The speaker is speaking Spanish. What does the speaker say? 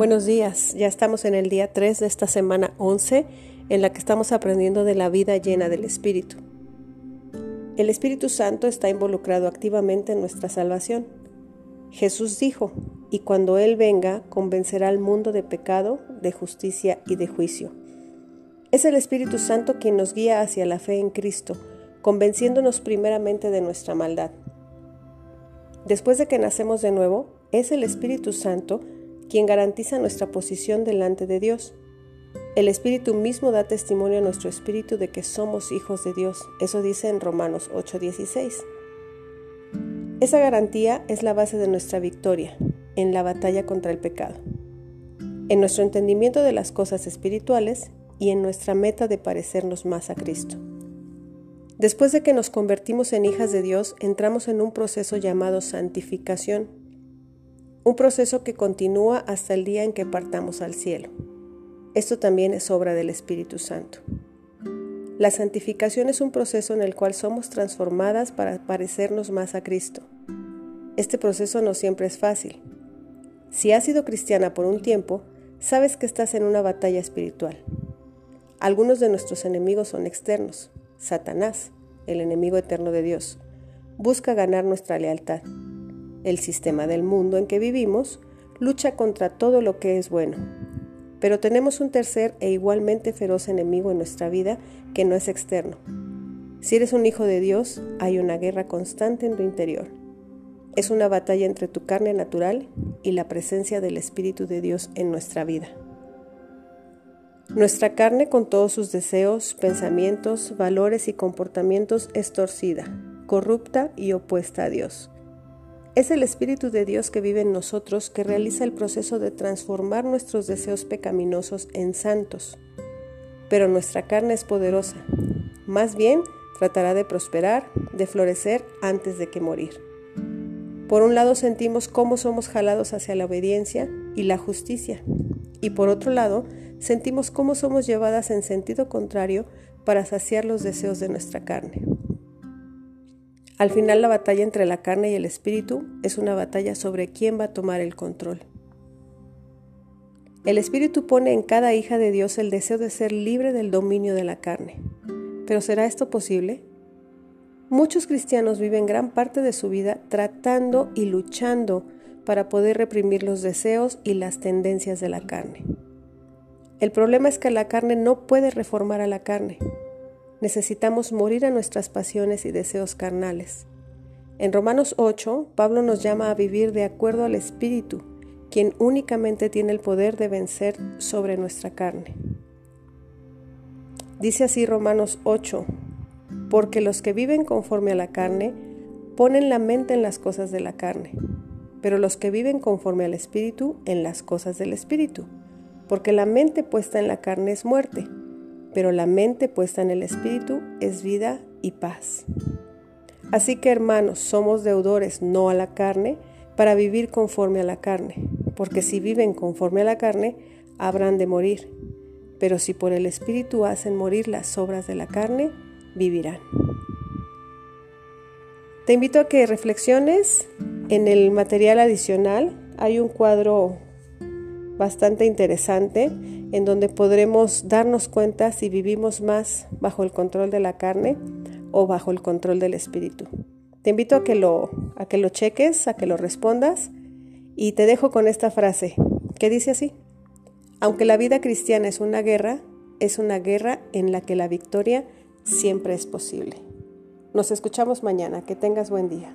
Buenos días, ya estamos en el día 3 de esta semana 11 en la que estamos aprendiendo de la vida llena del Espíritu. El Espíritu Santo está involucrado activamente en nuestra salvación. Jesús dijo, y cuando Él venga, convencerá al mundo de pecado, de justicia y de juicio. Es el Espíritu Santo quien nos guía hacia la fe en Cristo, convenciéndonos primeramente de nuestra maldad. Después de que nacemos de nuevo, es el Espíritu Santo quien garantiza nuestra posición delante de Dios. El Espíritu mismo da testimonio a nuestro espíritu de que somos hijos de Dios. Eso dice en Romanos 8:16. Esa garantía es la base de nuestra victoria en la batalla contra el pecado, en nuestro entendimiento de las cosas espirituales y en nuestra meta de parecernos más a Cristo. Después de que nos convertimos en hijas de Dios, entramos en un proceso llamado santificación un proceso que continúa hasta el día en que partamos al cielo. Esto también es obra del Espíritu Santo. La santificación es un proceso en el cual somos transformadas para parecernos más a Cristo. Este proceso no siempre es fácil. Si has sido cristiana por un tiempo, sabes que estás en una batalla espiritual. Algunos de nuestros enemigos son externos. Satanás, el enemigo eterno de Dios, busca ganar nuestra lealtad. El sistema del mundo en que vivimos lucha contra todo lo que es bueno. Pero tenemos un tercer e igualmente feroz enemigo en nuestra vida que no es externo. Si eres un hijo de Dios, hay una guerra constante en tu interior. Es una batalla entre tu carne natural y la presencia del Espíritu de Dios en nuestra vida. Nuestra carne con todos sus deseos, pensamientos, valores y comportamientos es torcida, corrupta y opuesta a Dios. Es el Espíritu de Dios que vive en nosotros que realiza el proceso de transformar nuestros deseos pecaminosos en santos. Pero nuestra carne es poderosa. Más bien, tratará de prosperar, de florecer antes de que morir. Por un lado sentimos cómo somos jalados hacia la obediencia y la justicia. Y por otro lado, sentimos cómo somos llevadas en sentido contrario para saciar los deseos de nuestra carne. Al final la batalla entre la carne y el espíritu es una batalla sobre quién va a tomar el control. El espíritu pone en cada hija de Dios el deseo de ser libre del dominio de la carne. Pero ¿será esto posible? Muchos cristianos viven gran parte de su vida tratando y luchando para poder reprimir los deseos y las tendencias de la carne. El problema es que la carne no puede reformar a la carne necesitamos morir a nuestras pasiones y deseos carnales. En Romanos 8, Pablo nos llama a vivir de acuerdo al Espíritu, quien únicamente tiene el poder de vencer sobre nuestra carne. Dice así Romanos 8, porque los que viven conforme a la carne ponen la mente en las cosas de la carne, pero los que viven conforme al Espíritu en las cosas del Espíritu, porque la mente puesta en la carne es muerte pero la mente puesta en el Espíritu es vida y paz. Así que hermanos, somos deudores no a la carne para vivir conforme a la carne, porque si viven conforme a la carne, habrán de morir, pero si por el Espíritu hacen morir las obras de la carne, vivirán. Te invito a que reflexiones en el material adicional. Hay un cuadro bastante interesante en donde podremos darnos cuenta si vivimos más bajo el control de la carne o bajo el control del espíritu. Te invito a que lo, a que lo cheques, a que lo respondas y te dejo con esta frase que dice así, aunque la vida cristiana es una guerra, es una guerra en la que la victoria siempre es posible. Nos escuchamos mañana, que tengas buen día.